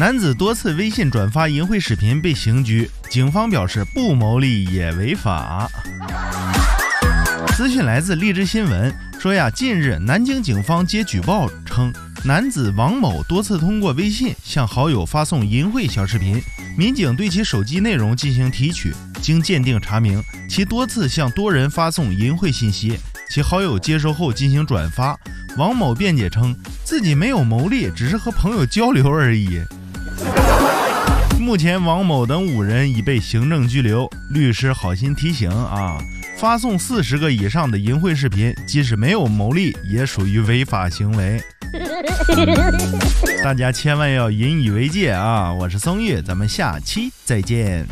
男子多次微信转发淫秽视频被刑拘，警方表示不牟利也违法。资讯来自荔枝新闻，说呀，近日南京警方接举报称，男子王某多次通过微信向好友发送淫秽小视频，民警对其手机内容进行提取，经鉴定查明，其多次向多人发送淫秽信息，其好友接收后进行转发。王某辩解称，自己没有牟利，只是和朋友交流而已。目前，王某等五人已被行政拘留。律师好心提醒啊，发送四十个以上的淫秽视频，即使没有牟利，也属于违法行为。大家千万要引以为戒啊！我是松玉，咱们下期再见。